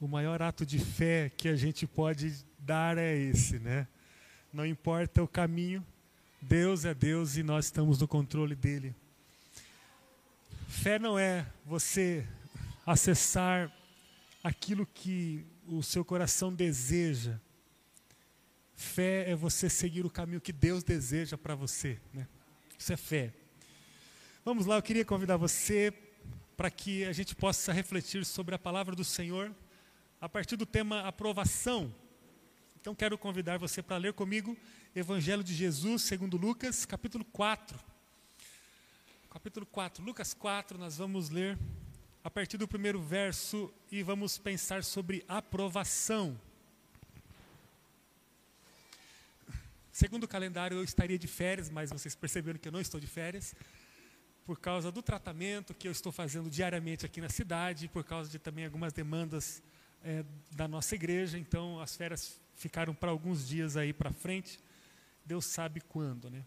o maior ato de fé que a gente pode dar é esse, né? Não importa o caminho, Deus é Deus e nós estamos no controle dele. Fé não é você acessar aquilo que o seu coração deseja. Fé é você seguir o caminho que Deus deseja para você. Né? Isso é fé. Vamos lá, eu queria convidar você para que a gente possa refletir sobre a palavra do Senhor a partir do tema aprovação. Então quero convidar você para ler comigo Evangelho de Jesus, segundo Lucas, capítulo 4. Capítulo 4, Lucas 4, nós vamos ler a partir do primeiro verso e vamos pensar sobre aprovação. Segundo o calendário, eu estaria de férias, mas vocês perceberam que eu não estou de férias, por causa do tratamento que eu estou fazendo diariamente aqui na cidade, por causa de também algumas demandas é, da nossa igreja. Então, as férias ficaram para alguns dias aí para frente. Deus sabe quando, né?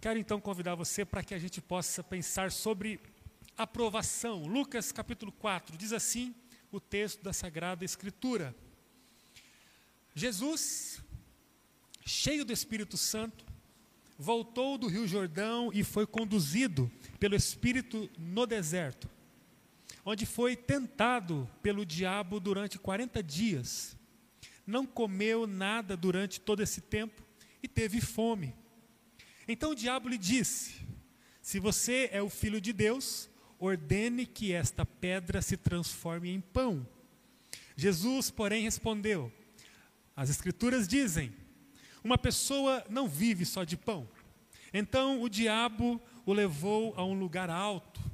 Quero então convidar você para que a gente possa pensar sobre aprovação. Lucas capítulo 4 diz assim o texto da Sagrada Escritura. Jesus cheio do Espírito Santo, voltou do Rio Jordão e foi conduzido pelo Espírito no deserto, onde foi tentado pelo diabo durante 40 dias. Não comeu nada durante todo esse tempo e teve fome. Então o diabo lhe disse: Se você é o filho de Deus, ordene que esta pedra se transforme em pão. Jesus, porém, respondeu: As Escrituras dizem uma pessoa não vive só de pão. Então o diabo o levou a um lugar alto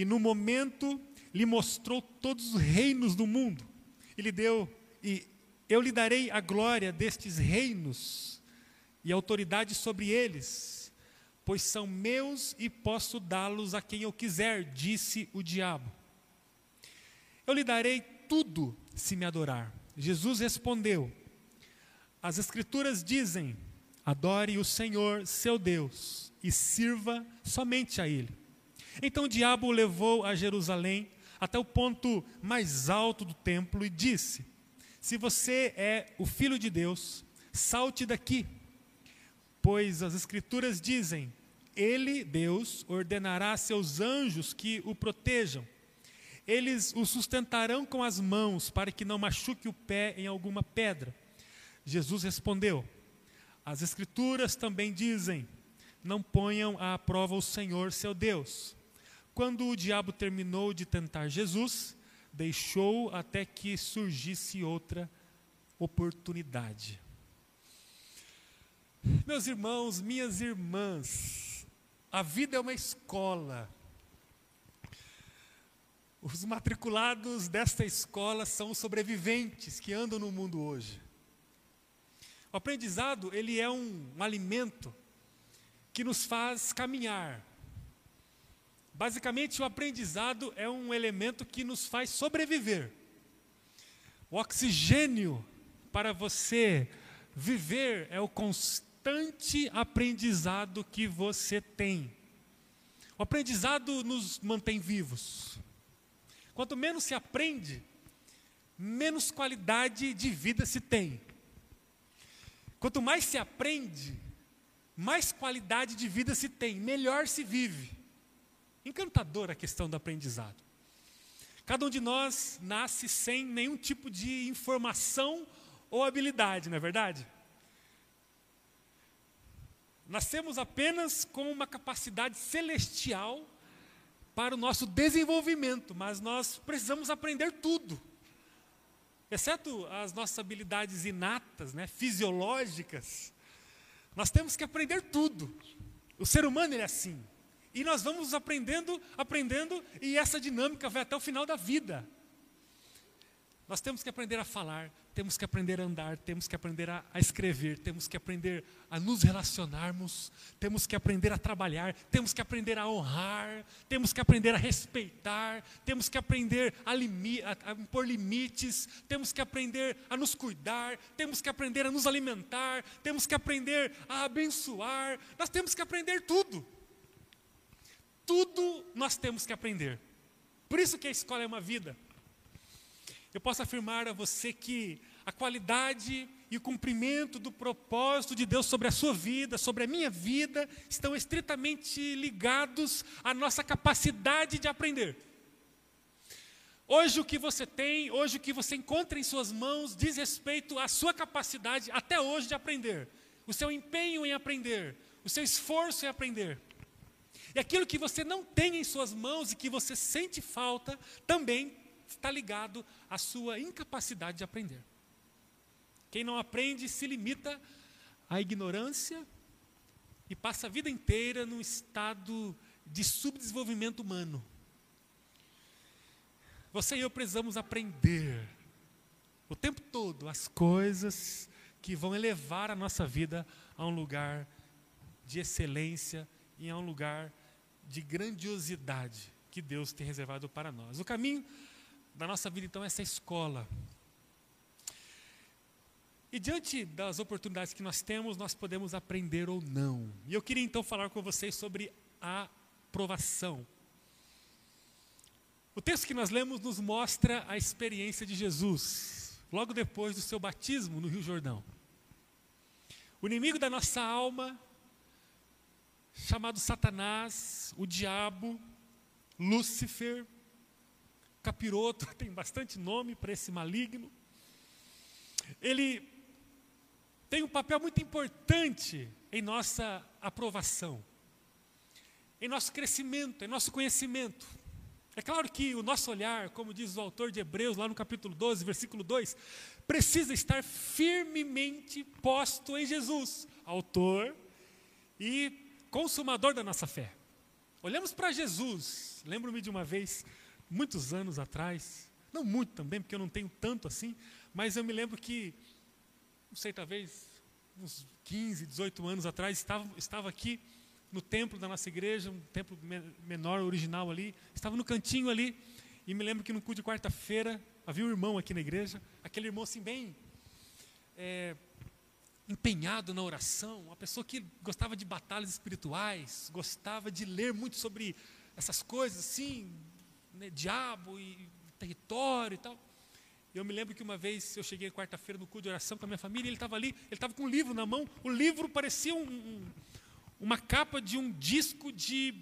e no momento lhe mostrou todos os reinos do mundo. E lhe deu e eu lhe darei a glória destes reinos e autoridade sobre eles, pois são meus e posso dá-los a quem eu quiser, disse o diabo. Eu lhe darei tudo se me adorar. Jesus respondeu: as Escrituras dizem: adore o Senhor, seu Deus, e sirva somente a Ele. Então o diabo o levou a Jerusalém, até o ponto mais alto do templo, e disse: Se você é o filho de Deus, salte daqui, pois as Escrituras dizem: Ele, Deus, ordenará a seus anjos que o protejam. Eles o sustentarão com as mãos, para que não machuque o pé em alguma pedra. Jesus respondeu: As Escrituras também dizem: Não ponham à prova o Senhor seu Deus. Quando o diabo terminou de tentar Jesus, deixou até que surgisse outra oportunidade. Meus irmãos, minhas irmãs, a vida é uma escola. Os matriculados desta escola são os sobreviventes que andam no mundo hoje. O aprendizado, ele é um, um alimento que nos faz caminhar. Basicamente, o aprendizado é um elemento que nos faz sobreviver. O oxigênio para você viver é o constante aprendizado que você tem. O aprendizado nos mantém vivos. Quanto menos se aprende, menos qualidade de vida se tem. Quanto mais se aprende, mais qualidade de vida se tem, melhor se vive. Encantadora a questão do aprendizado. Cada um de nós nasce sem nenhum tipo de informação ou habilidade, não é verdade? Nascemos apenas com uma capacidade celestial para o nosso desenvolvimento, mas nós precisamos aprender tudo exceto as nossas habilidades inatas, né, fisiológicas, nós temos que aprender tudo. O ser humano é assim. E nós vamos aprendendo, aprendendo, e essa dinâmica vai até o final da vida. Nós temos que aprender a falar, temos que aprender a andar, temos que aprender a, a, escrever, temos que aprender a nos relacionarmos, temos que aprender a trabalhar, temos que aprender a honrar, temos que aprender a respeitar, temos que aprender a, limi, a, a impor limites, temos que aprender a nos cuidar, temos que aprender a nos alimentar, temos que aprender a abençoar, nós temos que aprender tudo. Tudo nós temos que aprender. Por isso que a escola é uma vida. eu posso afirmar a você que a qualidade e o cumprimento do propósito de Deus sobre a sua vida, sobre a minha vida, estão estritamente ligados à nossa capacidade de aprender. Hoje o que você tem, hoje o que você encontra em suas mãos diz respeito à sua capacidade até hoje de aprender, o seu empenho em aprender, o seu esforço em aprender. E aquilo que você não tem em suas mãos e que você sente falta, também está ligado à sua incapacidade de aprender. Quem não aprende se limita à ignorância e passa a vida inteira num estado de subdesenvolvimento humano. Você e eu precisamos aprender o tempo todo as coisas que vão elevar a nossa vida a um lugar de excelência e a um lugar de grandiosidade que Deus tem reservado para nós. O caminho da nossa vida, então, é essa escola. E diante das oportunidades que nós temos, nós podemos aprender ou não. E eu queria então falar com vocês sobre a aprovação. O texto que nós lemos nos mostra a experiência de Jesus, logo depois do seu batismo no Rio Jordão. O inimigo da nossa alma, chamado Satanás, o diabo, Lúcifer, capiroto, tem bastante nome para esse maligno. Ele tem um papel muito importante em nossa aprovação, em nosso crescimento, em nosso conhecimento. É claro que o nosso olhar, como diz o autor de Hebreus, lá no capítulo 12, versículo 2, precisa estar firmemente posto em Jesus, autor e consumador da nossa fé. Olhamos para Jesus, lembro-me de uma vez, muitos anos atrás, não muito também, porque eu não tenho tanto assim, mas eu me lembro que, não sei, talvez uns 15, 18 anos atrás, estava, estava aqui no templo da nossa igreja, um templo menor, original ali. Estava no cantinho ali. E me lembro que no culto de quarta-feira havia um irmão aqui na igreja. Aquele irmão assim, bem é, empenhado na oração. Uma pessoa que gostava de batalhas espirituais. Gostava de ler muito sobre essas coisas assim. Né, diabo e território e tal. Eu me lembro que uma vez eu cheguei quarta-feira no culto de oração com a minha família, ele estava ali, ele estava com um livro na mão, o livro parecia um, um, uma capa de um disco de.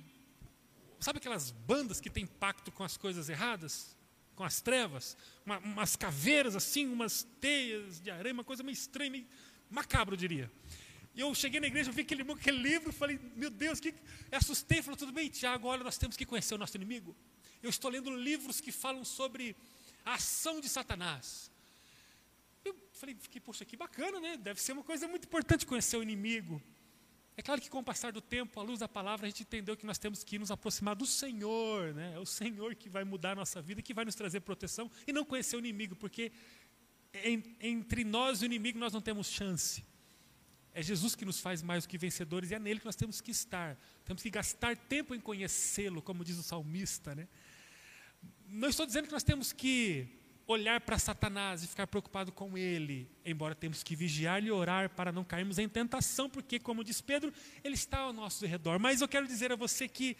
Sabe aquelas bandas que têm pacto com as coisas erradas? Com as trevas? Uma, umas caveiras assim, umas teias de aranha, uma coisa meio estranha, meio macabro, eu diria. E eu cheguei na igreja, vi aquele, aquele livro, falei, meu Deus, que. Eu assustei, falei, tudo bem, Tiago, olha, nós temos que conhecer o nosso inimigo. Eu estou lendo livros que falam sobre a ação de Satanás. Eu falei, fiquei, poxa, que bacana, né? Deve ser uma coisa muito importante conhecer o inimigo. É claro que com o passar do tempo, à luz da palavra, a gente entendeu que nós temos que nos aproximar do Senhor, né? É o Senhor que vai mudar a nossa vida, que vai nos trazer proteção e não conhecer o inimigo, porque entre nós e o inimigo nós não temos chance. É Jesus que nos faz mais do que vencedores e é nele que nós temos que estar. Temos que gastar tempo em conhecê-lo, como diz o salmista, né? Não estou dizendo que nós temos que olhar para Satanás e ficar preocupado com ele, embora temos que vigiar e orar para não cairmos em tentação, porque, como diz Pedro, ele está ao nosso redor. Mas eu quero dizer a você que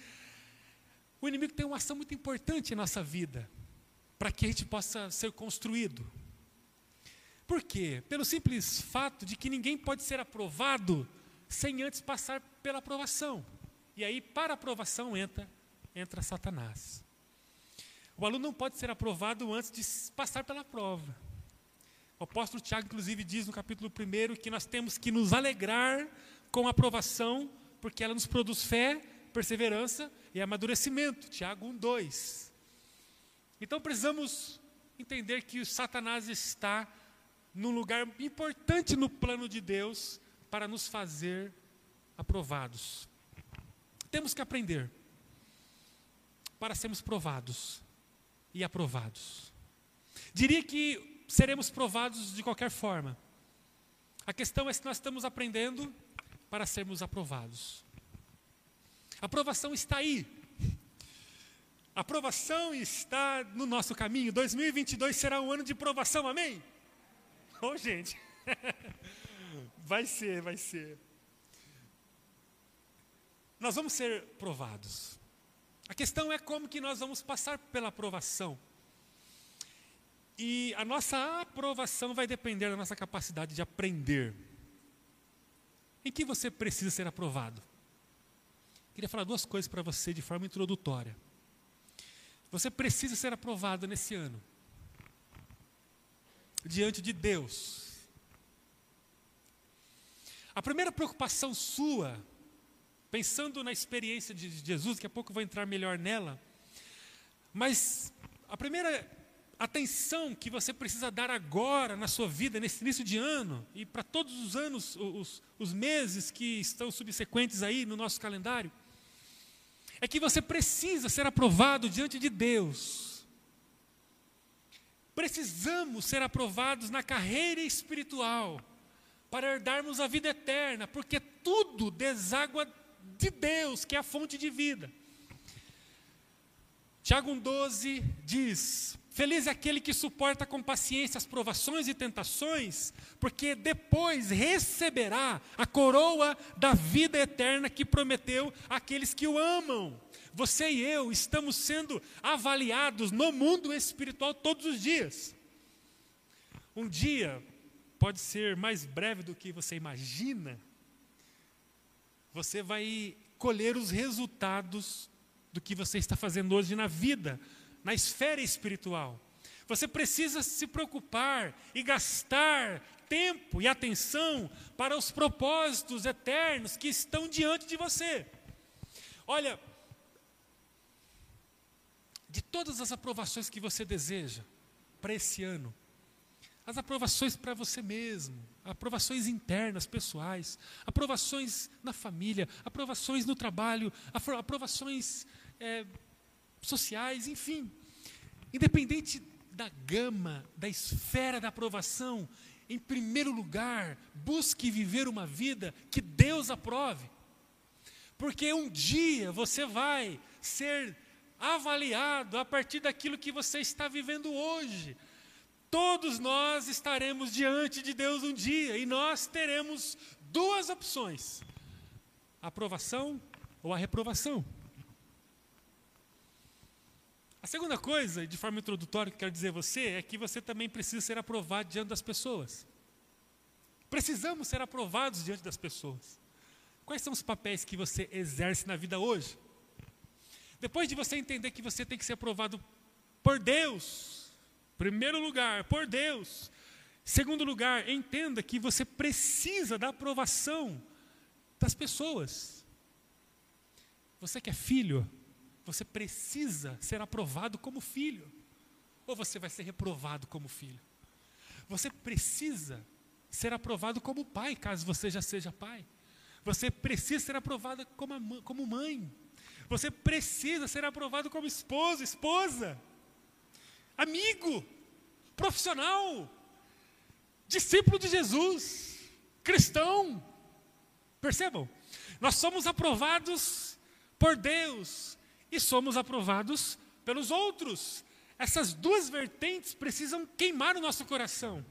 o inimigo tem uma ação muito importante em nossa vida, para que a gente possa ser construído. Por quê? Pelo simples fato de que ninguém pode ser aprovado sem antes passar pela aprovação. E aí, para a aprovação, entra, entra Satanás. O aluno não pode ser aprovado antes de passar pela prova. O apóstolo Tiago, inclusive, diz no capítulo 1 que nós temos que nos alegrar com a aprovação, porque ela nos produz fé, perseverança e amadurecimento. Tiago 1, 2. Então precisamos entender que o Satanás está num lugar importante no plano de Deus para nos fazer aprovados. Temos que aprender para sermos provados e aprovados. Diria que seremos provados de qualquer forma. A questão é se nós estamos aprendendo para sermos aprovados. A aprovação está aí. A aprovação está no nosso caminho. 2022 será um ano de provação, amém? Oh, gente. Vai ser, vai ser. Nós vamos ser provados. A questão é como que nós vamos passar pela aprovação. E a nossa aprovação vai depender da nossa capacidade de aprender. Em que você precisa ser aprovado? Queria falar duas coisas para você de forma introdutória. Você precisa ser aprovado nesse ano. Diante de Deus. A primeira preocupação sua, pensando na experiência de Jesus, daqui a pouco eu vou entrar melhor nela, mas a primeira atenção que você precisa dar agora na sua vida, nesse início de ano, e para todos os anos, os, os meses que estão subsequentes aí no nosso calendário, é que você precisa ser aprovado diante de Deus. Precisamos ser aprovados na carreira espiritual para herdarmos a vida eterna, porque tudo deságua de Deus, que é a fonte de vida. Tiago 1,12 diz: Feliz é aquele que suporta com paciência as provações e tentações, porque depois receberá a coroa da vida eterna que prometeu àqueles que o amam. Você e eu estamos sendo avaliados no mundo espiritual todos os dias. Um dia pode ser mais breve do que você imagina. Você vai colher os resultados do que você está fazendo hoje na vida na esfera espiritual. Você precisa se preocupar e gastar tempo e atenção para os propósitos eternos que estão diante de você. Olha, de todas as aprovações que você deseja para esse ano, as aprovações para você mesmo, aprovações internas, pessoais, aprovações na família, aprovações no trabalho, aprovações é, sociais, enfim. Independente da gama, da esfera da aprovação, em primeiro lugar, busque viver uma vida que Deus aprove. Porque um dia você vai ser avaliado a partir daquilo que você está vivendo hoje. Todos nós estaremos diante de Deus um dia e nós teremos duas opções: a aprovação ou a reprovação. A segunda coisa, de forma introdutória, que quero dizer a você, é que você também precisa ser aprovado diante das pessoas. Precisamos ser aprovados diante das pessoas. Quais são os papéis que você exerce na vida hoje? Depois de você entender que você tem que ser aprovado por Deus, primeiro lugar, por Deus. Segundo lugar, entenda que você precisa da aprovação das pessoas. Você que é filho, você precisa ser aprovado como filho, ou você vai ser reprovado como filho. Você precisa ser aprovado como pai, caso você já seja pai. Você precisa ser aprovado como, como mãe. Você precisa ser aprovado como esposo, esposa, amigo, profissional, discípulo de Jesus, cristão. Percebam? Nós somos aprovados por Deus e somos aprovados pelos outros. Essas duas vertentes precisam queimar o nosso coração.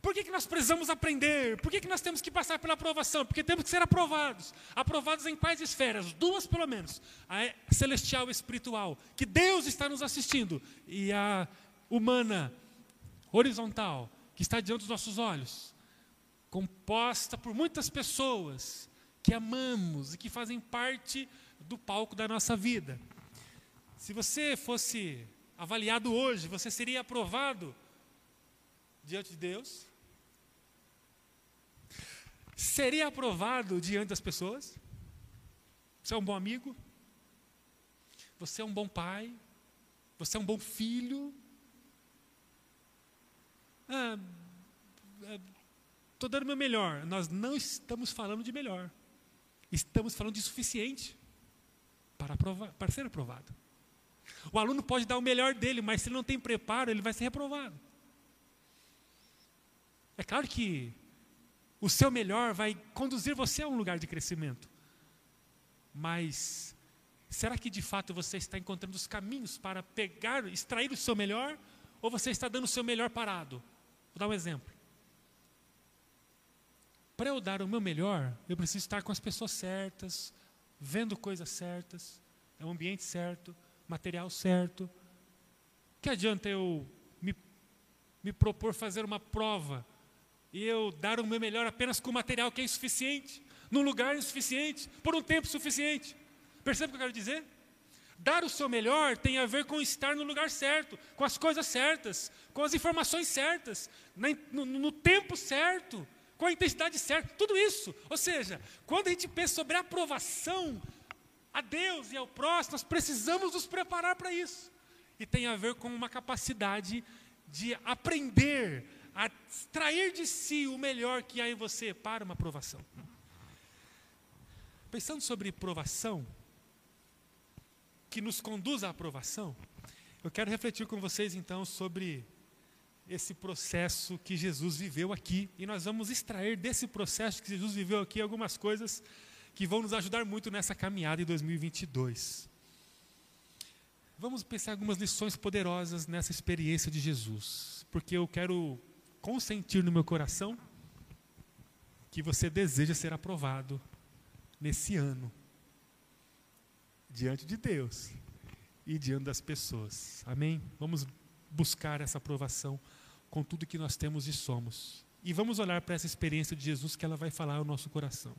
Por que, que nós precisamos aprender? Por que, que nós temos que passar pela aprovação? Porque temos que ser aprovados. Aprovados em quais esferas? Duas, pelo menos. A celestial e espiritual, que Deus está nos assistindo, e a humana, horizontal, que está diante dos nossos olhos, composta por muitas pessoas que amamos e que fazem parte do palco da nossa vida. Se você fosse avaliado hoje, você seria aprovado diante de Deus? Seria aprovado diante das pessoas? Você é um bom amigo? Você é um bom pai? Você é um bom filho? Estou ah, dando meu melhor. Nós não estamos falando de melhor. Estamos falando de suficiente para, aprovar, para ser aprovado. O aluno pode dar o melhor dele, mas se ele não tem preparo, ele vai ser reprovado. É claro que o seu melhor vai conduzir você a um lugar de crescimento. Mas será que de fato você está encontrando os caminhos para pegar, extrair o seu melhor? Ou você está dando o seu melhor parado? Vou dar um exemplo. Para eu dar o meu melhor, eu preciso estar com as pessoas certas, vendo coisas certas, é o ambiente certo, material certo. Que adianta eu me me propor fazer uma prova e eu dar o meu melhor apenas com material que é insuficiente, num lugar insuficiente, por um tempo suficiente. Percebe o que eu quero dizer? Dar o seu melhor tem a ver com estar no lugar certo, com as coisas certas, com as informações certas, no, no tempo certo, com a intensidade certa, tudo isso. Ou seja, quando a gente pensa sobre aprovação a Deus e ao próximo, nós precisamos nos preparar para isso. E tem a ver com uma capacidade de aprender extrair de si o melhor que há em você para uma aprovação. Pensando sobre provação, que nos conduz à aprovação, eu quero refletir com vocês então sobre esse processo que Jesus viveu aqui. E nós vamos extrair desse processo que Jesus viveu aqui algumas coisas que vão nos ajudar muito nessa caminhada em 2022. Vamos pensar algumas lições poderosas nessa experiência de Jesus, porque eu quero consentir no meu coração que você deseja ser aprovado nesse ano diante de Deus e diante das pessoas. Amém? Vamos buscar essa aprovação com tudo que nós temos e somos. E vamos olhar para essa experiência de Jesus que ela vai falar ao nosso coração.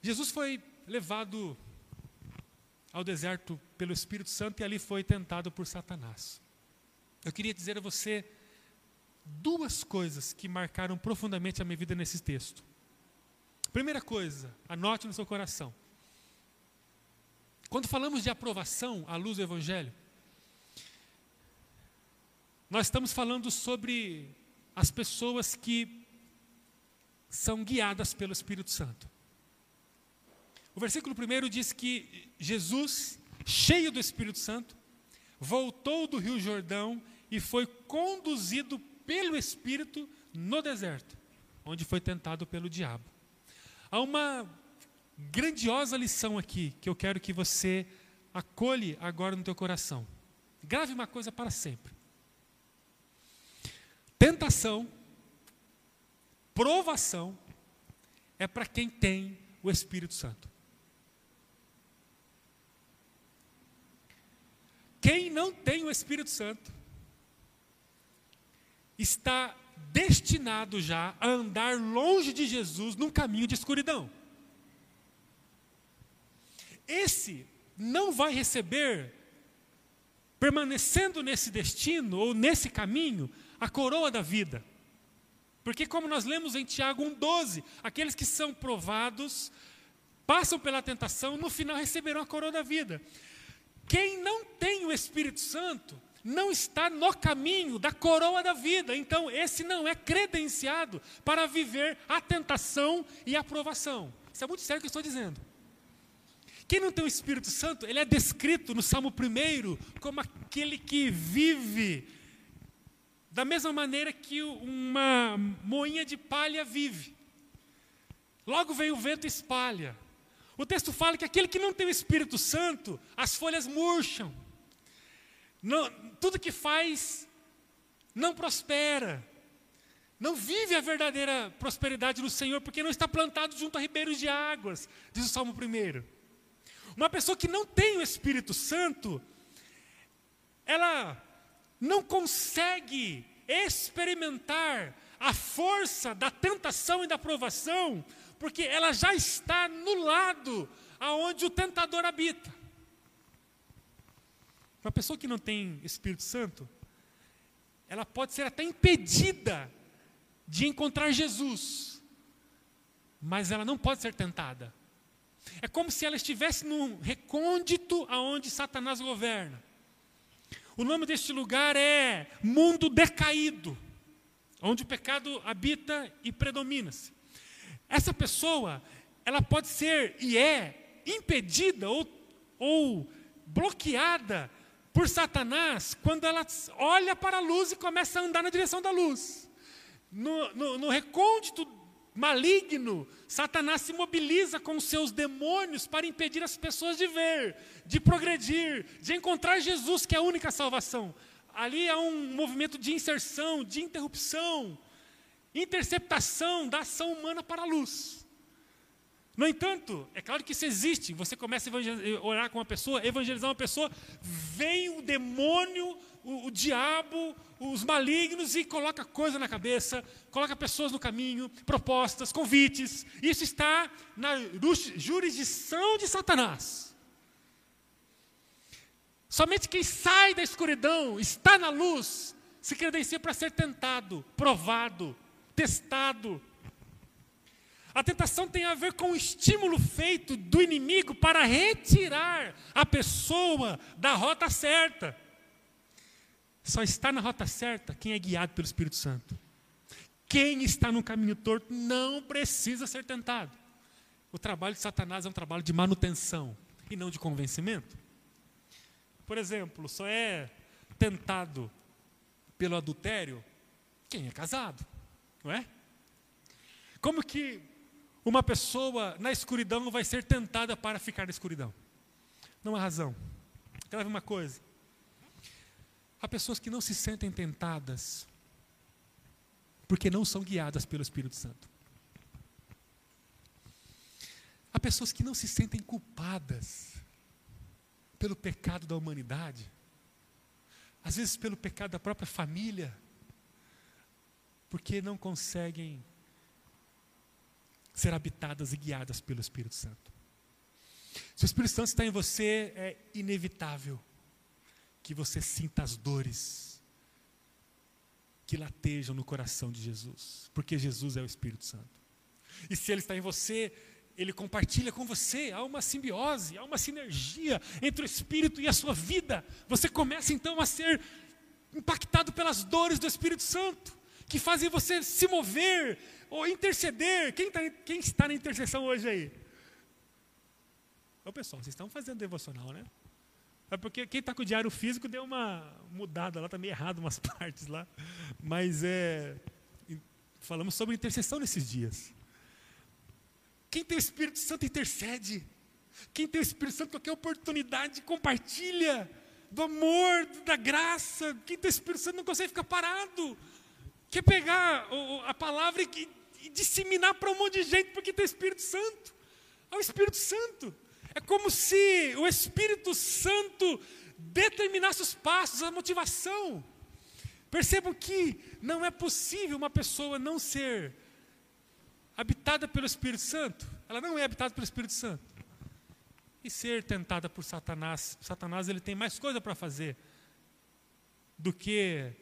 Jesus foi levado ao deserto pelo Espírito Santo e ali foi tentado por Satanás. Eu queria dizer a você duas coisas que marcaram profundamente a minha vida nesse texto. Primeira coisa, anote no seu coração. Quando falamos de aprovação à luz do Evangelho, nós estamos falando sobre as pessoas que são guiadas pelo Espírito Santo. O versículo primeiro diz que Jesus, cheio do Espírito Santo, voltou do Rio Jordão e foi conduzido pelo Espírito no deserto, onde foi tentado pelo diabo. Há uma grandiosa lição aqui que eu quero que você acolhe agora no teu coração. Grave uma coisa para sempre. Tentação, provação é para quem tem o Espírito Santo. Quem não tem o Espírito Santo está destinado já a andar longe de Jesus num caminho de escuridão. Esse não vai receber, permanecendo nesse destino ou nesse caminho, a coroa da vida. Porque, como nós lemos em Tiago 1,12, aqueles que são provados, passam pela tentação, no final receberão a coroa da vida. Quem não tem o Espírito Santo, não está no caminho da coroa da vida. Então, esse não é credenciado para viver a tentação e a aprovação. Isso é muito sério o que eu estou dizendo. Quem não tem o Espírito Santo, ele é descrito no Salmo 1 como aquele que vive da mesma maneira que uma moinha de palha vive. Logo vem o vento e espalha. O texto fala que aquele que não tem o Espírito Santo, as folhas murcham. Não, tudo que faz não prospera. Não vive a verdadeira prosperidade no Senhor, porque não está plantado junto a ribeiros de águas, diz o Salmo 1. Uma pessoa que não tem o Espírito Santo, ela não consegue experimentar a força da tentação e da provação, porque ela já está no lado aonde o tentador habita. Uma pessoa que não tem Espírito Santo, ela pode ser até impedida de encontrar Jesus, mas ela não pode ser tentada. É como se ela estivesse num recôndito aonde Satanás governa. O nome deste lugar é mundo decaído, onde o pecado habita e predomina-se. Essa pessoa, ela pode ser e é impedida ou, ou bloqueada por Satanás quando ela olha para a luz e começa a andar na direção da luz. No, no, no recôndito maligno, Satanás se mobiliza com os seus demônios para impedir as pessoas de ver, de progredir, de encontrar Jesus, que é a única salvação. Ali há um movimento de inserção, de interrupção, interceptação da ação humana para a luz. No entanto, é claro que isso existe. Você começa a orar com uma pessoa, evangelizar uma pessoa, vem o demônio, o, o diabo, os malignos e coloca coisa na cabeça, coloca pessoas no caminho, propostas, convites. Isso está na jurisdição de Satanás. Somente quem sai da escuridão, está na luz, se credencia para ser tentado, provado, testado. A tentação tem a ver com o estímulo feito do inimigo para retirar a pessoa da rota certa. Só está na rota certa quem é guiado pelo Espírito Santo. Quem está no caminho torto não precisa ser tentado. O trabalho de Satanás é um trabalho de manutenção e não de convencimento. Por exemplo, só é tentado pelo adultério quem é casado, não é? Como que uma pessoa na escuridão vai ser tentada para ficar na escuridão? Não há razão. Quer ver uma coisa? Há pessoas que não se sentem tentadas porque não são guiadas pelo Espírito Santo. Há pessoas que não se sentem culpadas pelo pecado da humanidade, às vezes pelo pecado da própria família, porque não conseguem ser habitadas e guiadas pelo Espírito Santo. Se o Espírito Santo está em você, é inevitável que você sinta as dores que latejam no coração de Jesus, porque Jesus é o Espírito Santo. E se Ele está em você, Ele compartilha com você, há uma simbiose, há uma sinergia entre o Espírito e a sua vida. Você começa então a ser impactado pelas dores do Espírito Santo, que fazem você se mover ou interceder. Quem, tá, quem está na intercessão hoje aí? Ô pessoal, vocês estão fazendo devocional, né? É porque quem está com o diário físico deu uma mudada lá, está meio errado umas partes lá. Mas é. Falamos sobre intercessão nesses dias. Quem tem o Espírito Santo intercede. Quem tem o Espírito Santo, qualquer oportunidade, compartilha do amor, da graça. Quem tem o Espírito Santo não consegue ficar parado. Quer pegar a palavra e, disseminar para um monte de gente porque tem Espírito Santo. É o Espírito Santo. É como se o Espírito Santo determinasse os passos, a motivação. Percebam que não é possível uma pessoa não ser habitada pelo Espírito Santo. Ela não é habitada pelo Espírito Santo. E ser tentada por Satanás. Satanás ele tem mais coisa para fazer do que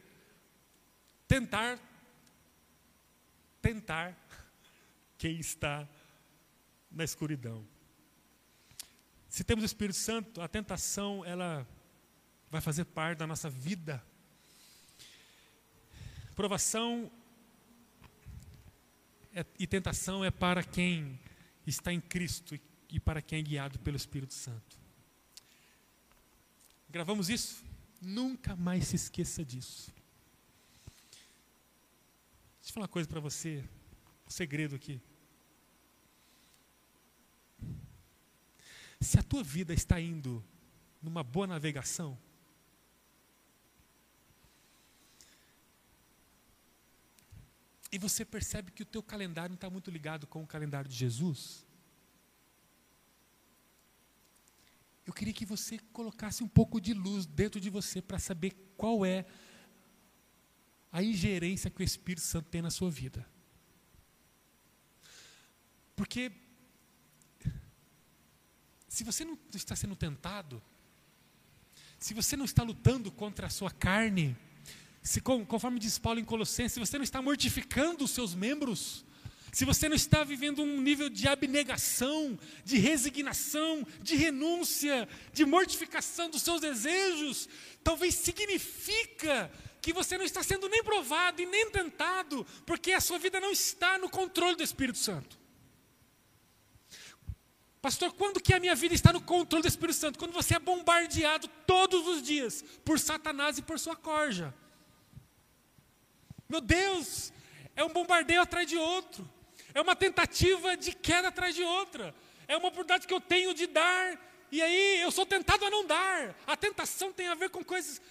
tentar tentar quem está na escuridão. Se temos o Espírito Santo, a tentação ela vai fazer parte da nossa vida. Provação é, e tentação é para quem está em Cristo e, para quem é guiado pelo Espírito Santo. Gravamos isso? Nunca mais se esqueça disso. Deixa eu falar uma coisa para você, um segredo aqui. Se a tua vida está indo numa boa navegação, e você percebe que o teu calendário não está muito ligado com o calendário de Jesus, eu queria que você colocasse um pouco de luz dentro de você para saber qual é a ingerência que o Espírito Santo tem na sua vida. Porque se você não está sendo tentado, se você não está lutando contra a sua carne, se conforme diz Paulo em Colossenses, se você não está mortificando os seus membros, se você não está vivendo um nível de abnegação, de resignação, de renúncia, de mortificação dos seus desejos, talvez significa que você não está sendo nem provado e nem tentado, porque a sua vida não está no controle do Espírito Santo. Pastor, quando que a minha vida está no controle do Espírito Santo? Quando você é bombardeado todos os dias por Satanás e por sua corja. Meu Deus, é um bombardeio atrás de outro. É uma tentativa de queda atrás de outra. É uma oportunidade que eu tenho de dar, e aí eu sou tentado a não dar. A tentação tem a ver com coisas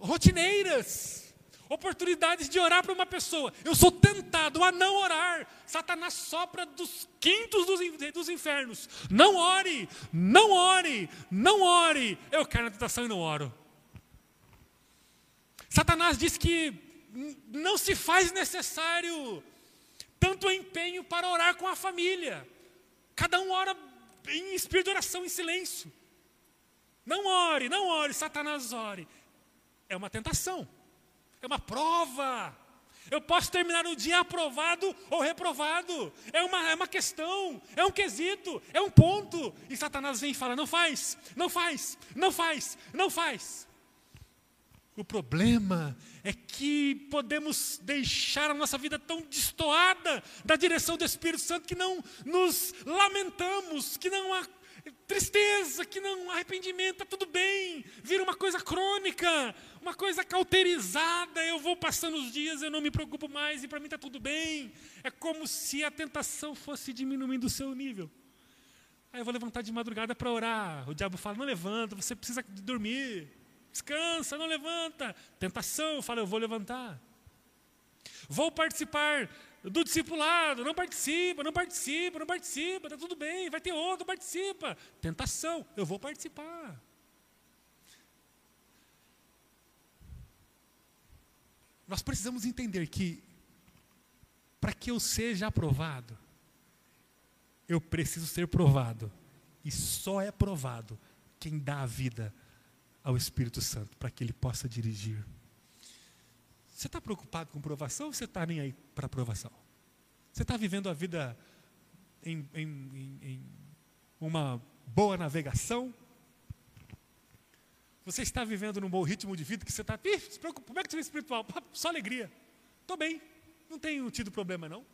rotineiras oportunidades de orar para uma pessoa. Eu sou tentado a não orar. Satanás sopra dos quintos dos, dos infernos. Não ore, não ore, não ore. Eu quero na tentação e não oro. Satanás diz que não se faz necessário tanto empenho para orar com a família. Cada um ora em espírito de oração, em silêncio. Não ore, não ore, Satanás ore. É uma tentação, é uma prova. Eu posso terminar o dia aprovado ou reprovado. É uma, é uma questão, é um quesito, é um ponto. E Satanás vem e fala: não faz, não faz, não faz, não faz. O problema é que podemos deixar a nossa vida tão destoada da direção do Espírito Santo que não nos lamentamos, que não há tristeza, que não há arrependimento, está tudo bem, vira uma coisa crônica, uma coisa cauterizada. Eu vou passando os dias, eu não me preocupo mais e para mim está tudo bem. É como se a tentação fosse diminuindo o seu nível. Aí eu vou levantar de madrugada para orar. O diabo fala: não levanta, você precisa dormir. Descansa, não levanta. Tentação, fala, eu vou levantar. Vou participar do discipulado, não participa, não participa, não participa, está tudo bem, vai ter outro, participa. Tentação, eu vou participar. Nós precisamos entender que, para que eu seja aprovado, eu preciso ser provado. E só é provado quem dá a vida ao Espírito Santo para que ele possa dirigir. Você está preocupado com provação ou você está nem aí para provação? Você está vivendo a vida em, em, em, em uma boa navegação? Você está vivendo num bom ritmo de vida que você está. Se preocupa, como é que você é espiritual? Só alegria. Estou bem. Não tenho tido problema, não.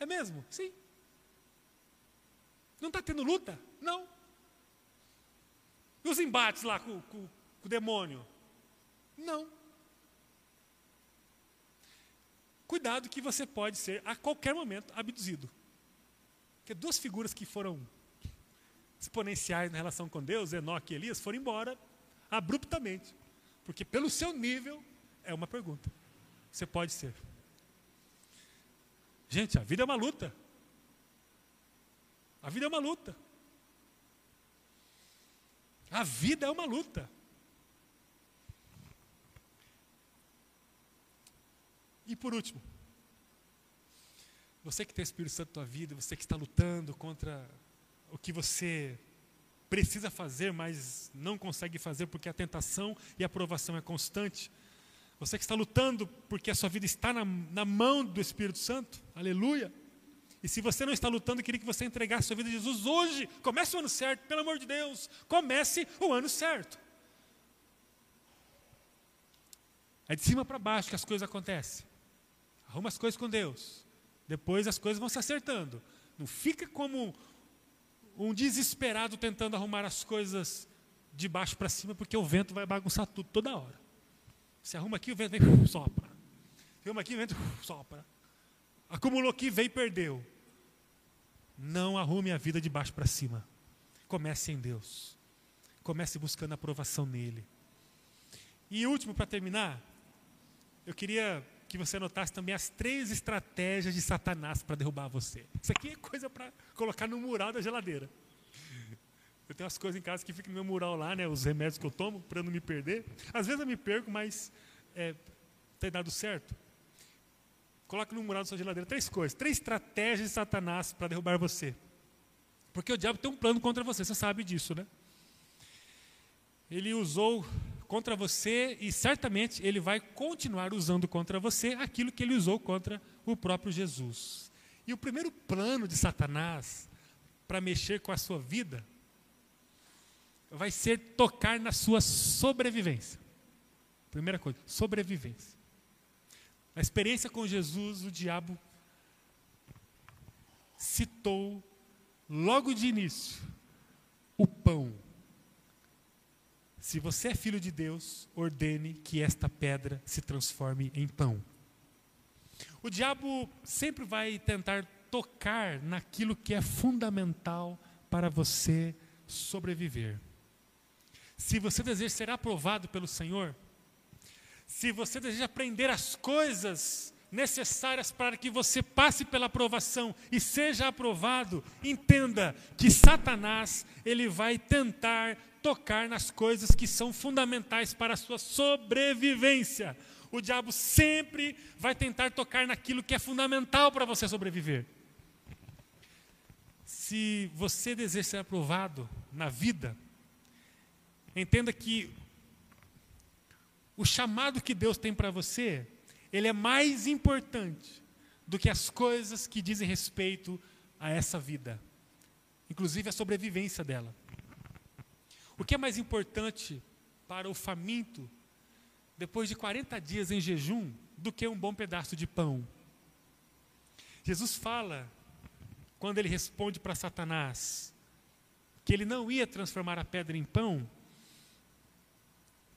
É mesmo? Sim. Não está tendo luta? Não. E os embates lá com, com, o demônio? Não. Cuidado que você pode ser, a qualquer momento, abduzido. Porque duas figuras que foram exponenciais na relação com Deus, Enoque e Elias, foram embora abruptamente. Porque pelo seu nível, é uma pergunta. Você pode ser. Gente, a vida é uma luta. A vida é uma luta. A vida é uma luta. E por último, você que tem o Espírito Santo na tua vida, você que está lutando contra o que você precisa fazer, mas não consegue fazer porque a tentação e a aprovação é constante. Você que está lutando porque a sua vida está na, na mão do Espírito Santo, aleluia. E se você não está lutando, eu queria que você entregasse a sua vida a Jesus hoje. Comece o ano certo, pelo amor de Deus. Comece o ano certo. É de cima para baixo que as coisas acontecem. Arruma as coisas com Deus. Depois as coisas vão se acertando. Não fica como um desesperado tentando arrumar as coisas de baixo para cima, porque o vento vai bagunçar tudo toda hora. Se arruma aqui, o vento vem, sopra. Arruma aqui, o vento sopra. Acumulou aqui, veio e perdeu. Não arrume a vida de baixo para cima. Comece em Deus. Comece buscando aprovação nele. E último, para terminar, eu queria que você notasse também as três estratégias de Satanás para derrubar você. Isso aqui é coisa para colocar no mural da geladeira. Eu tenho as coisas em casa que ficam no meu mural lá, né, os remédios que eu tomo para não me perder. Às vezes eu me perco, mas é, tem dado certo. Coloque no mural da sua geladeira três coisas, três estratégias de Satanás para derrubar você. Porque o diabo tem um plano contra você, você sabe disso, né? Ele usou contra você e certamente ele vai continuar usando contra você aquilo que ele usou contra o próprio Jesus. E o primeiro plano de Satanás para mexer com a sua vida vai ser tocar na sua sobrevivência. Primeira coisa, sobrevivência. Na experiência com Jesus, o diabo citou logo de início o pão se você é filho de Deus, ordene que esta pedra se transforme em pão. O diabo sempre vai tentar tocar naquilo que é fundamental para você sobreviver. Se você deseja ser aprovado pelo Senhor, se você deseja aprender as coisas necessárias para que você passe pela aprovação e seja aprovado, entenda que Satanás ele vai tentar tocar nas coisas que são fundamentais para a sua sobrevivência. o diabo sempre vai tentar tocar naquilo que é fundamental para você sobreviver. Se você deseja ser aprovado na vida, entenda que o chamado que Deus tem para você, ele é mais importante do que as coisas que dizem respeito a essa vida, inclusive a sobrevivência dela. O que é mais importante para o faminto, depois de 40 dias em jejum, do que um bom pedaço de pão? Jesus fala, quando ele responde para Satanás, que ele não ia transformar a pedra em pão,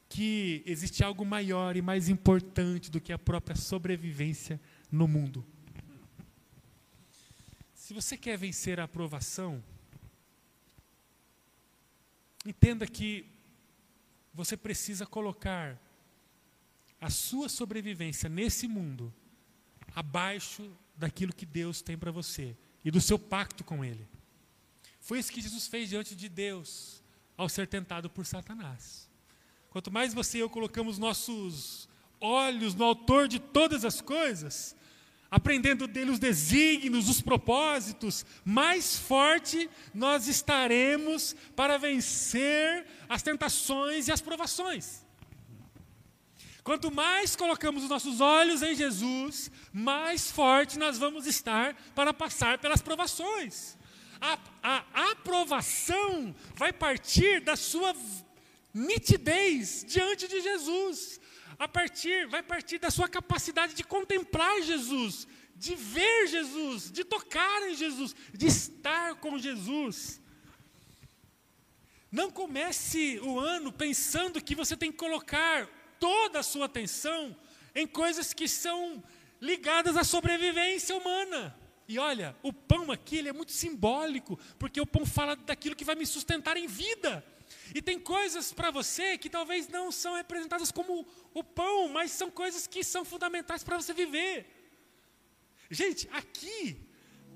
que existe algo maior e mais importante do que a própria sobrevivência no mundo. Se você quer vencer a aprovação, Entenda que você precisa colocar a sua sobrevivência nesse mundo abaixo daquilo que Deus tem para você e do seu pacto com Ele. Foi isso que Jesus fez diante de Deus ao ser tentado por Satanás. Quanto mais você e eu colocamos nossos olhos no Autor de todas as coisas, aprendendo dele os desígnios, os propósitos, mais forte nós estaremos para vencer as tentações e as provações. Quanto mais colocamos os nossos olhos em Jesus, mais forte nós vamos estar para passar pelas provações. A, a aprovação vai partir da sua nitidez diante de Jesus a partir, vai partir da sua capacidade de contemplar Jesus, de ver Jesus, de tocar em Jesus, de estar com Jesus. Não comece o ano pensando que você tem que colocar toda a sua atenção em coisas que são ligadas à sobrevivência humana. E olha, o pão aqui ele é muito simbólico, porque o pão fala daquilo que vai me sustentar em vida. E tem coisas para você que talvez não são representadas como o pão, mas são coisas que são fundamentais para você viver. Gente, aqui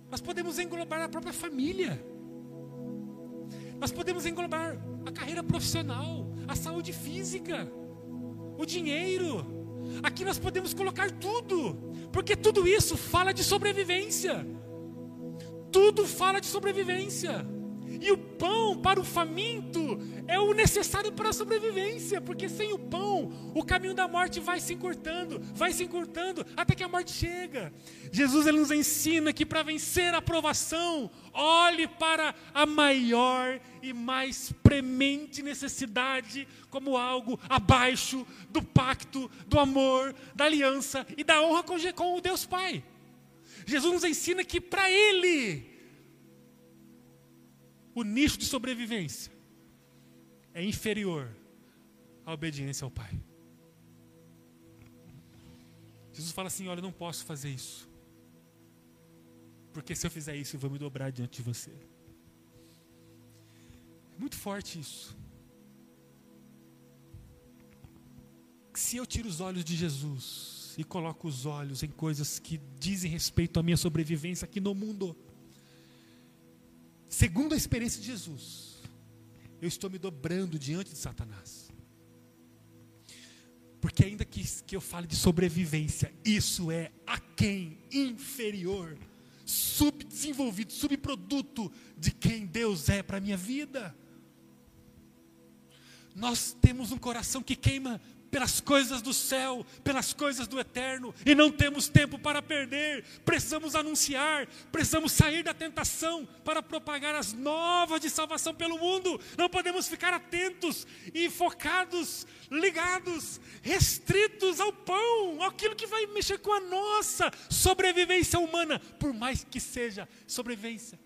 nós podemos englobar a própria família. Nós podemos englobar a carreira profissional, a saúde física, o dinheiro. Aqui nós podemos colocar tudo, porque tudo isso fala de sobrevivência. Tudo fala de sobrevivência. E o pão para o faminto é o necessário para a sobrevivência, porque sem o pão, o caminho da morte vai se encurtando, vai se encurtando, até que a morte chega. Jesus ele nos ensina que para vencer a provação, olhe para a maior e mais premente necessidade como algo abaixo do pacto, do amor, da aliança e da honra com, o Deus Pai. Jesus nos ensina que para Ele, o nicho de sobrevivência é inferior à obediência ao Pai. Jesus fala assim: Olha, eu não posso fazer isso. Porque se eu fizer isso, eu vou me dobrar diante de você. É muito forte isso. Se eu tiro os olhos de Jesus e coloco os olhos em coisas que dizem respeito à minha sobrevivência aqui no mundo, segundo a experiência de Jesus, eu estou me dobrando diante de Satanás. Porque ainda que, que eu fale de sobrevivência, isso é a quem inferior, subdesenvolvido, subproduto de quem Deus é para a minha vida. Nós temos um coração que queima pelas coisas do céu, pelas coisas do eterno, e não temos tempo para perder. Precisamos anunciar, precisamos sair da tentação para propagar as novas de salvação pelo mundo. Não podemos ficar atentos e focados, ligados, restritos ao pão, aquilo que vai mexer com a nossa sobrevivência humana, por mais que seja sobrevivência.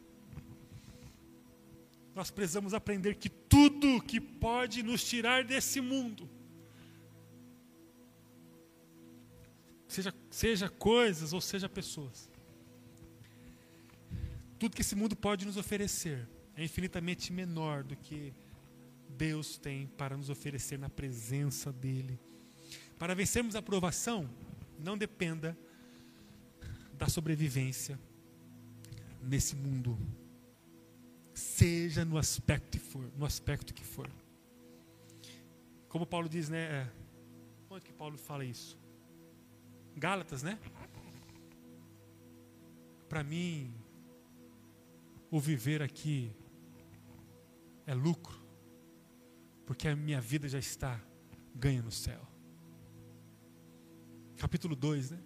Nós precisamos aprender que tudo que pode nos tirar desse mundo, seja, seja coisas ou seja pessoas. Tudo que esse mundo pode nos oferecer é infinitamente menor do que Deus tem para nos oferecer na presença dEle. Para vencermos a provação, não dependa da sobrevivência nesse mundo, seja no aspecto que for, no aspecto que for. Como Paulo diz, né? É, onde que Paulo fala isso? Gálatas, né? Para mim, o viver aqui é lucro, porque a minha vida já está ganha no céu. Capítulo 2, né?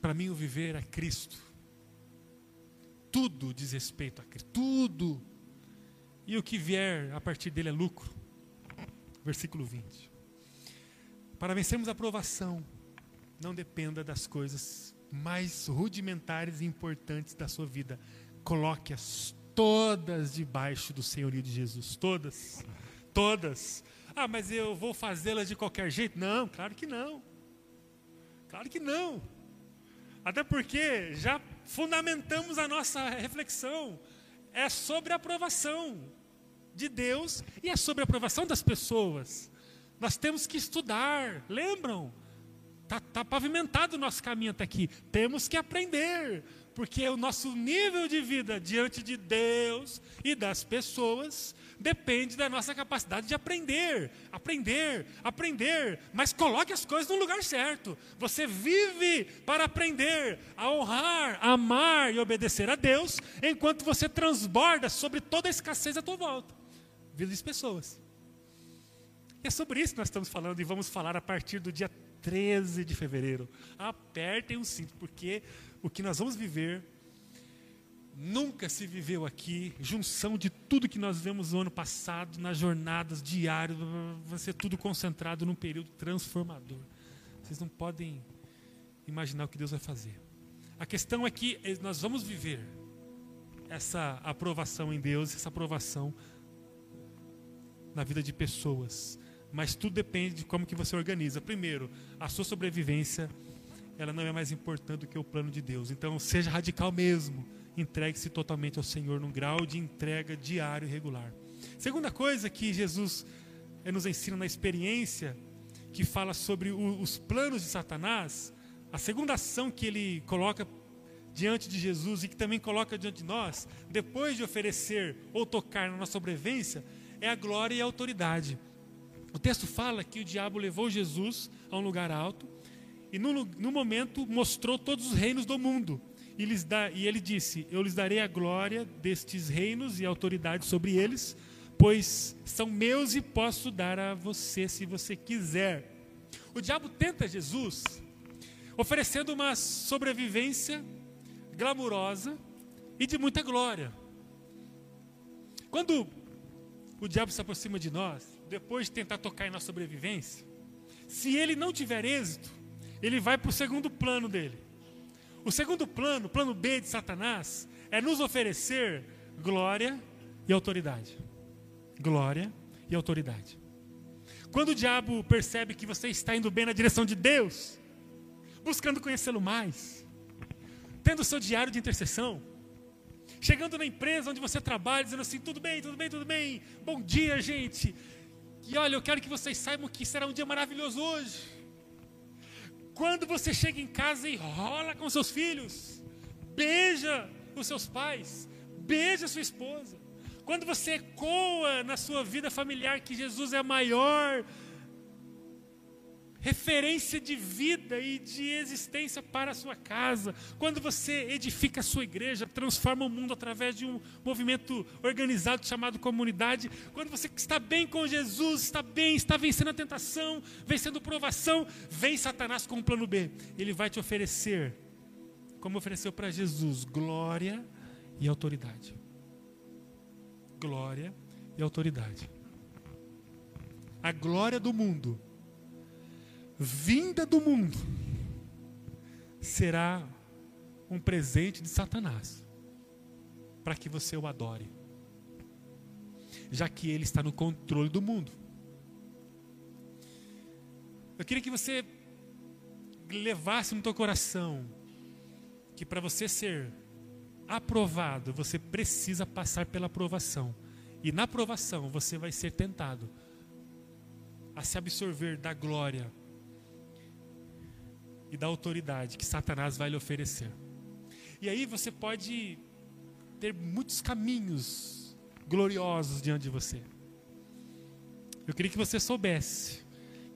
Para mim, o viver é Cristo. Tudo diz respeito a Cristo. Tudo. E o que vier a partir dele é lucro. Versículo 20. Para vencermos a provação, não dependa das coisas mais rudimentares e importantes da sua vida. Coloque-as todas debaixo do senhorio de Jesus. Todas. Todas. Ah, mas eu vou fazê-las de qualquer jeito? Não, claro que não. Claro que não. Até porque já fundamentamos a nossa reflexão. É sobre a aprovação de Deus e é sobre a aprovação das pessoas. Nós temos que estudar, lembram? Está tá pavimentado o nosso caminho até aqui. Temos que aprender, porque o nosso nível de vida diante de Deus e das pessoas depende da nossa capacidade de aprender, aprender, aprender, mas coloque as coisas no lugar certo. Você vive para aprender a honrar, amar e obedecer a Deus, enquanto você transborda sobre toda a escassez à tua volta. Vida de pessoas. E é sobre isso que nós estamos falando e vamos falar a partir do dia 13 de fevereiro. Apertem o cinto, porque o que nós vamos viver Nunca se viveu aqui junção de tudo que nós vemos no ano passado, nas jornadas diárias, vai ser tudo concentrado num período transformador. Vocês não podem imaginar o que Deus vai fazer. A questão é que nós vamos viver essa aprovação em Deus, essa aprovação na vida de pessoas. Mas tudo depende de como que você organiza. Primeiro, a sua sobrevivência, ela não é mais importante do que o plano de Deus. Então, seja radical mesmo entregue-se totalmente ao Senhor num grau de entrega diário e regular. Segunda coisa que Jesus eh, nos ensina na experiência, que fala sobre o, os planos de Satanás, a segunda ação que ele coloca diante de Jesus e que também coloca diante de nós, depois de oferecer ou tocar na nossa sobrevivência, é a glória e a autoridade. O texto fala que o diabo levou Jesus a um lugar alto e no, no momento mostrou todos os reinos do mundo e, lhes dá, e ele disse: Eu lhes darei a glória destes reinos e autoridade sobre eles, pois são meus e posso dar a você se você quiser. O diabo tenta Jesus, oferecendo uma sobrevivência glamurosa e de muita glória. Quando o diabo se aproxima de nós, depois de tentar tocar em nossa sobrevivência, se ele não tiver êxito, ele vai para o segundo plano dele. O segundo plano, o plano B de Satanás, é nos oferecer glória e autoridade. Glória e autoridade. Quando o diabo percebe que você está indo bem na direção de Deus, buscando conhecê-lo mais, tendo o seu diário de intercessão, chegando na empresa onde você trabalha, dizendo assim: tudo bem, tudo bem, tudo bem, bom dia, gente. E olha, eu quero que vocês saibam que será um dia maravilhoso hoje. Quando você chega em casa e rola com seus filhos, beija os seus pais, beija sua esposa. Quando você ecoa na sua vida familiar que Jesus é maior referência de vida e de existência para a sua casa. Quando você edifica a sua igreja, transforma o mundo através de um movimento organizado chamado comunidade. Quando você está bem com Jesus, está bem, está vencendo a tentação, vencendo provação, vem Satanás com o plano B. Ele vai te oferecer, como ofereceu para Jesus, glória e autoridade. Glória e autoridade. A glória do mundo vinda do mundo será um presente de Satanás para que você o adore, já que ele está no controle do mundo. Eu queria que você levasse no teu coração que para você ser aprovado, você precisa passar pela aprovação. E na aprovação você vai ser tentado a se absorver da glória e da autoridade que Satanás vai lhe oferecer. E aí você pode ter muitos caminhos gloriosos diante de você. Eu queria que você soubesse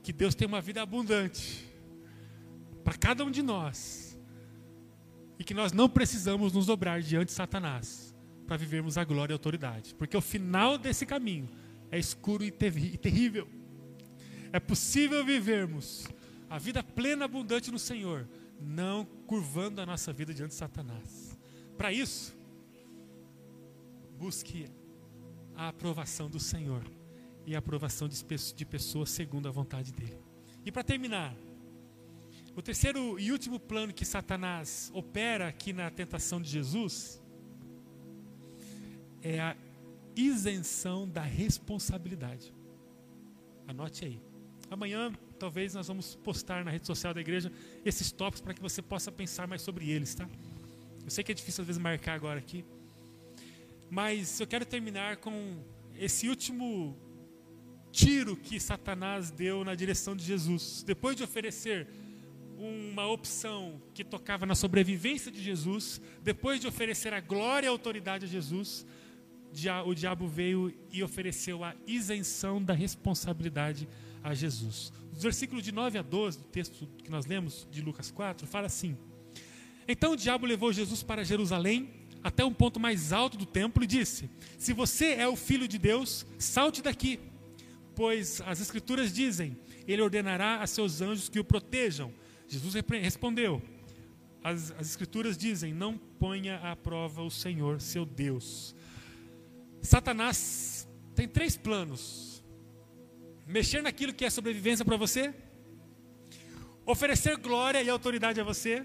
que Deus tem uma vida abundante para cada um de nós e que nós não precisamos nos dobrar diante de Satanás para vivermos a glória e a autoridade, porque o final desse caminho é escuro e terrível. É possível vivermos a vida plena, abundante no Senhor, não curvando a nossa vida diante de Satanás. Para isso, busque a aprovação do Senhor e a aprovação de pessoas segundo a vontade dele. E para terminar, o terceiro e último plano que Satanás opera aqui na tentação de Jesus é a isenção da responsabilidade. Anote aí. Amanhã, talvez, nós vamos postar na rede social da igreja esses tópicos para que você possa pensar mais sobre eles, tá? Eu sei que é difícil às vezes marcar agora aqui, mas eu quero terminar com esse último tiro que Satanás deu na direção de Jesus. Depois de oferecer uma opção que tocava na sobrevivência de Jesus, depois de oferecer a glória e a autoridade a Jesus, o diabo veio e ofereceu a isenção da responsabilidade a Jesus. Os versículos de 9 a 12 do texto que nós lemos de Lucas 4 fala assim: Então o diabo levou Jesus para Jerusalém até um ponto mais alto do templo e disse: Se você é o filho de Deus, salte daqui, pois as escrituras dizem: Ele ordenará a seus anjos que o protejam. Jesus respondeu: as, as escrituras dizem: Não ponha à prova o Senhor, seu Deus. Satanás tem três planos mexer naquilo que é sobrevivência para você, oferecer glória e autoridade a você,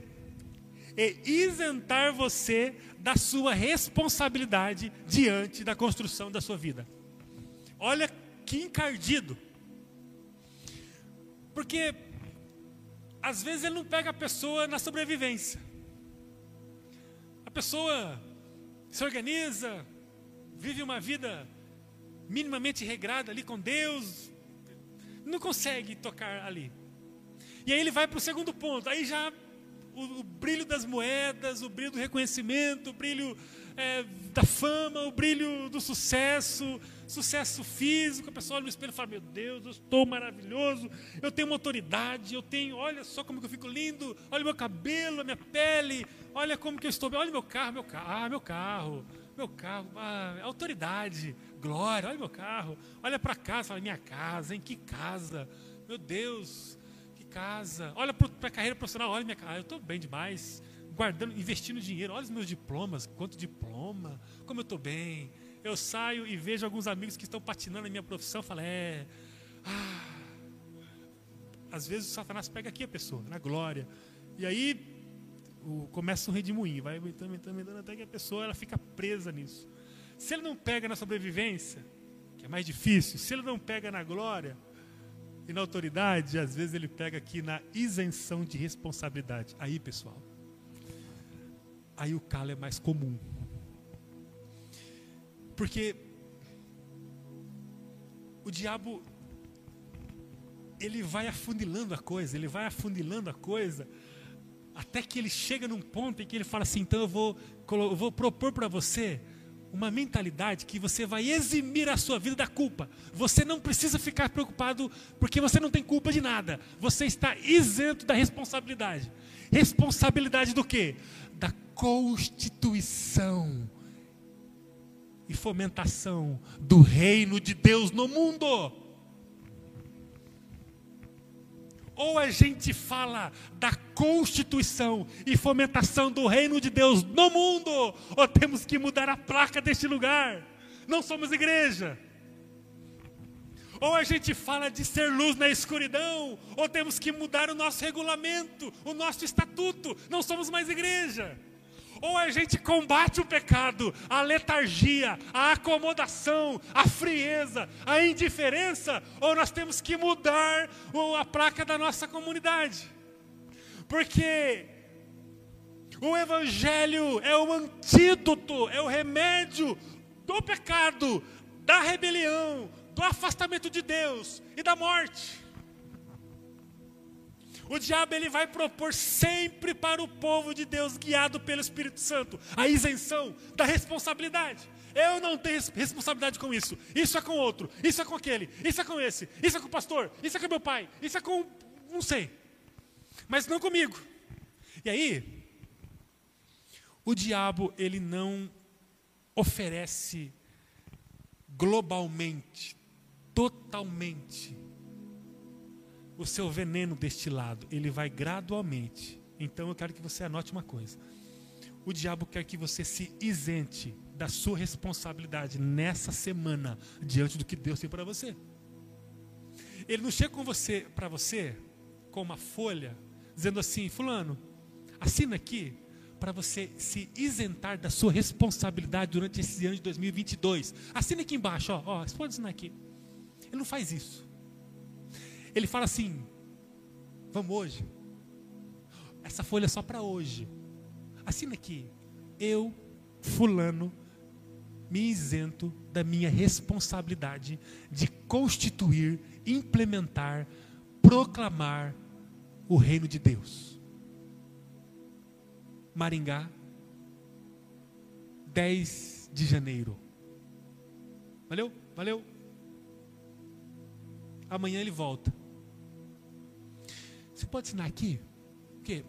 e isentar você da sua responsabilidade diante da construção da sua vida. Olha que encardido. Porque às vezes ele não pega a pessoa na sobrevivência. A pessoa se organiza, vive uma vida minimamente regrada ali com Deus, não consegue tocar ali. E aí ele vai para o segundo ponto. Aí já o, o, brilho das moedas, o brilho do reconhecimento, o brilho é, da fama, o brilho do sucesso, sucesso físico. A pessoa olha no espelho e fala: Meu Deus, eu estou maravilhoso, eu tenho uma autoridade, eu tenho, olha só como eu fico lindo, olha meu cabelo, minha pele, olha como que eu estou, olha meu carro, meu carro, ah, meu carro, meu carro, ah, autoridade glória, olha meu carro, olha para casa, fala, minha casa, em que casa? Meu Deus, que casa. Olha para a carreira profissional, olha minha casa, eu estou bem demais, guardando, investindo dinheiro, olha os meus diplomas, quanto diploma, como eu estou bem. Eu saio e vejo alguns amigos que estão patinando na minha profissão, falo, é. Ah. Às vezes o Satanás pega aqui a pessoa, na glória. E aí o, começa um redemoinho, vai aumentando, aumentando, aumentando, até que a pessoa ela fica presa nisso. Se ele não pega na sobrevivência, que é mais difícil, se ele não pega na glória e na autoridade, às vezes ele pega aqui na isenção de responsabilidade. Aí, pessoal, aí o calo é mais comum. Porque o diabo ele vai afunilando a coisa, ele vai afunilando a coisa, até que ele chega num ponto em que ele fala assim: então eu vou, eu vou propor para você uma mentalidade que você vai eximir a sua vida da culpa. Você não precisa ficar preocupado porque você não tem culpa de nada. Você está isento da responsabilidade. Responsabilidade do quê? Da constituição e fomentação do reino de Deus no mundo. Ou a gente fala da constituição e fomentação do reino de Deus no mundo, ou temos que mudar a placa deste lugar. Não somos igreja. Ou a gente fala de ser luz na escuridão, ou temos que mudar o nosso regulamento, o nosso estatuto. Não somos mais igreja. Ou a gente combate o pecado, a letargia, a acomodação, a frieza, a indiferença, ou nós temos que mudar a placa da nossa comunidade. Porque o Evangelho é o antídoto, é o remédio do pecado, da rebelião, do afastamento de Deus e da morte. O diabo ele vai propor sempre para o povo de Deus, guiado pelo Espírito Santo, a isenção da responsabilidade. Eu não tenho responsabilidade com isso. Isso é com outro. Isso é com aquele. Isso é com esse. Isso é com o pastor. Isso é com meu pai. Isso é com. Não sei. Mas não comigo. E aí, o diabo, ele não oferece globalmente, totalmente, o seu veneno destilado. Ele vai gradualmente. Então eu quero que você anote uma coisa. O diabo quer que você se isente da sua responsabilidade nessa semana diante do que Deus tem para você. Ele não chega com você para você com uma folha dizendo assim, fulano, assina aqui para você se isentar da sua responsabilidade durante esse ano de 2022. Assina aqui embaixo, ó, ó, pode assinar aqui. Ele não faz isso. Ele fala assim: vamos hoje. Essa folha é só para hoje. Assina aqui. Eu, fulano, me isento da minha responsabilidade de constituir, implementar, proclamar o reino de Deus. Maringá, 10 de janeiro. Valeu? Valeu? Amanhã ele volta. Você pode assinar aqui? Porque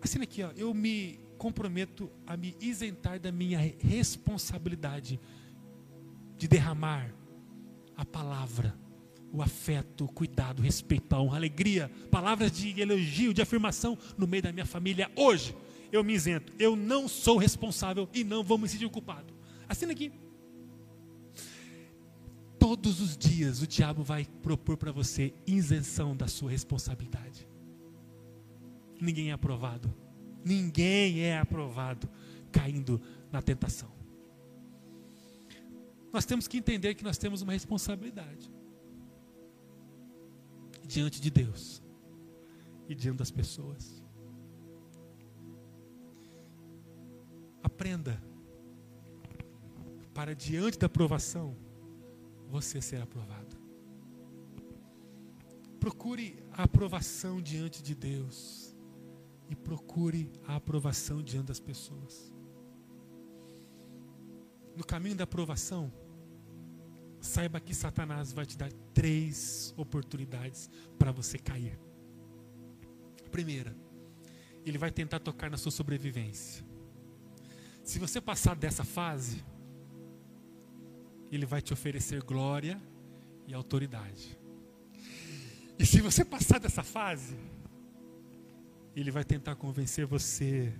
assina aqui, ó. Eu me comprometo a me isentar da minha responsabilidade de derramar a palavra, o afeto, o cuidado, o respeito, a honra, a alegria, palavras de elogio, de afirmação no meio da minha família hoje. Eu me isento. Eu não sou responsável e não vou me sentir culpado. Assina aqui. Todos os dias o diabo vai propor para você isenção da sua responsabilidade. Ninguém é aprovado. Ninguém é aprovado caindo na tentação. Nós temos que entender que nós temos uma responsabilidade diante de Deus e diante das pessoas. Aprenda para diante da aprovação você ser aprovado. Procure a aprovação diante de Deus e procure a aprovação diante das pessoas. No caminho da aprovação, saiba que Satanás vai te dar três oportunidades para você cair. Primeira, ele vai tentar tocar na sua sobrevivência. Se você passar dessa fase, ele vai te oferecer glória e autoridade. E se você passar dessa fase, ele vai tentar convencer você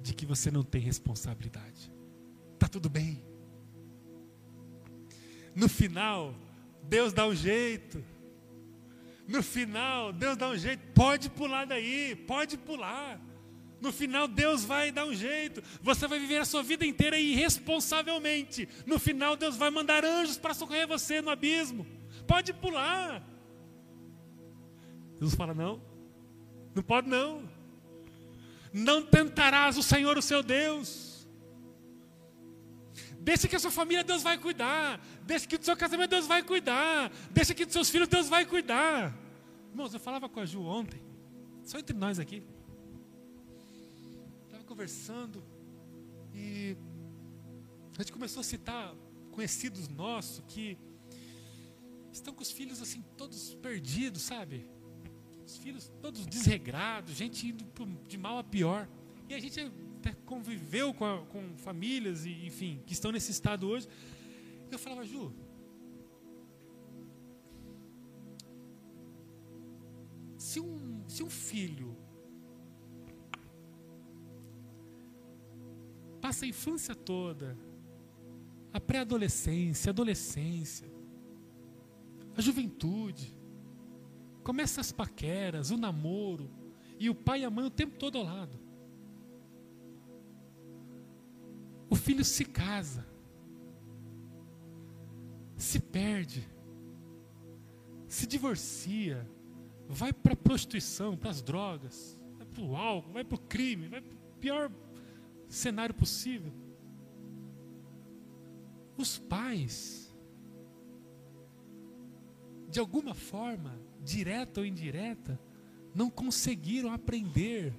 de que você não tem responsabilidade. Tá tudo bem. No final, Deus dá um jeito. No final, Deus dá um jeito. Pode pular daí, pode pular. No final, Deus vai dar um jeito. Você vai viver a sua vida inteira irresponsavelmente. No final, Deus vai mandar anjos para socorrer você no abismo. Pode pular. Jesus fala: não, não pode não. Não tentarás o Senhor, o seu Deus. Deixa que a sua família Deus vai cuidar. Deixa que do seu casamento Deus vai cuidar. Deixa que dos seus filhos Deus vai cuidar. Irmãos, eu falava com a Ju ontem, só entre nós aqui. Conversando e a gente começou a citar conhecidos nossos que estão com os filhos assim todos perdidos, sabe? os filhos todos desregrados, gente indo de mal a pior. E a gente até conviveu com, a, com famílias, e, enfim, que estão nesse estado hoje. Eu falava, Ju, se um, se um filho a infância toda, a pré-adolescência, adolescência, a juventude, Começa as paqueras, o namoro, e o pai e a mãe o tempo todo ao lado. O filho se casa, se perde, se divorcia, vai para a prostituição, para as drogas, vai para o álcool, vai para o crime, vai para o pior cenário possível. Os pais, de alguma forma, direta ou indireta, não conseguiram aprender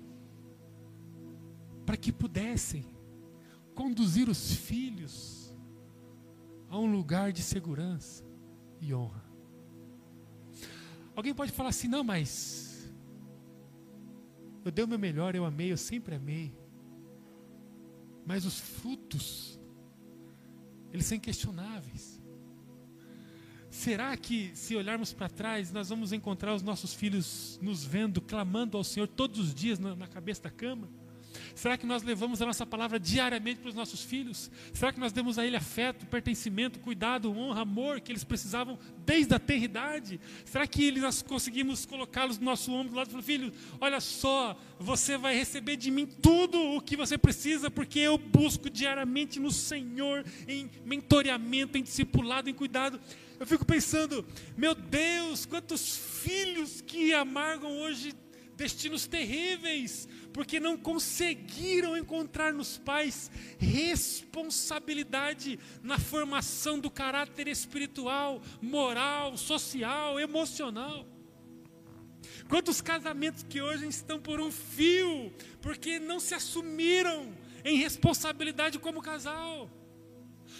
para que pudessem conduzir os filhos a um lugar de segurança e honra. Alguém pode falar assim: não, mas eu dei o meu melhor, eu amei, eu sempre amei. Mas os frutos, eles são inquestionáveis. Será que, se olharmos para trás, nós vamos encontrar os nossos filhos nos vendo, clamando ao Senhor todos os dias na, na cabeça da cama? Será que nós levamos a nossa palavra diariamente para os nossos filhos? Será que nós demos a ele afeto, pertencimento, cuidado, honra, amor que eles precisavam desde a tenridade? Será que nós conseguimos colocá-los no nosso ombro do lado e falar, filho, olha só, você vai receber de mim tudo o que você precisa, porque eu busco diariamente no Senhor, em mentoreamento, em discipulado, em cuidado. Eu fico pensando, meu Deus, quantos filhos que amargam hoje destinos terríveis, porque não conseguiram encontrar nos pais responsabilidade na formação do caráter espiritual, moral, social, emocional. Quantos casamentos que hoje estão por um fio, porque não se assumiram em responsabilidade como casal.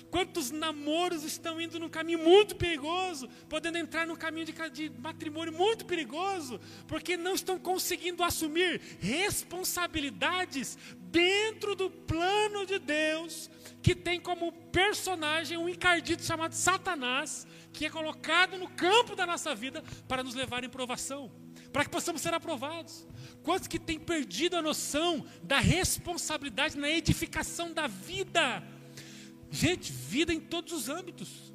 Quantos namoros estão indo num caminho muito perigoso, podendo entrar num caminho de, de, matrimônio muito perigoso, porque não estão conseguindo assumir responsabilidades dentro do plano de Deus, que tem como personagem um encardito chamado Satanás, que é colocado no campo da nossa vida para nos levar em provação, para que possamos ser aprovados. Quantos que têm perdido a noção da responsabilidade na edificação da vida? Gente, vida em todos os âmbitos.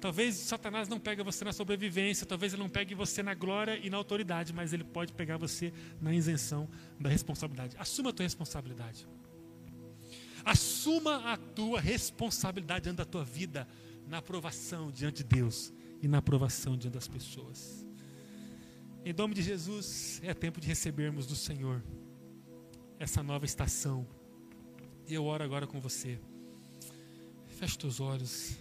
Talvez Satanás não pegue você na sobrevivência, talvez ele não pegue você na glória e na autoridade, mas ele pode pegar você na isenção da responsabilidade. Assuma a tua responsabilidade. Assuma a tua responsabilidade diante da tua vida, na aprovação diante de Deus e na aprovação diante das pessoas. Em nome de Jesus, é tempo de recebermos do Senhor essa nova estação eu oro agora com você. Feche teus olhos.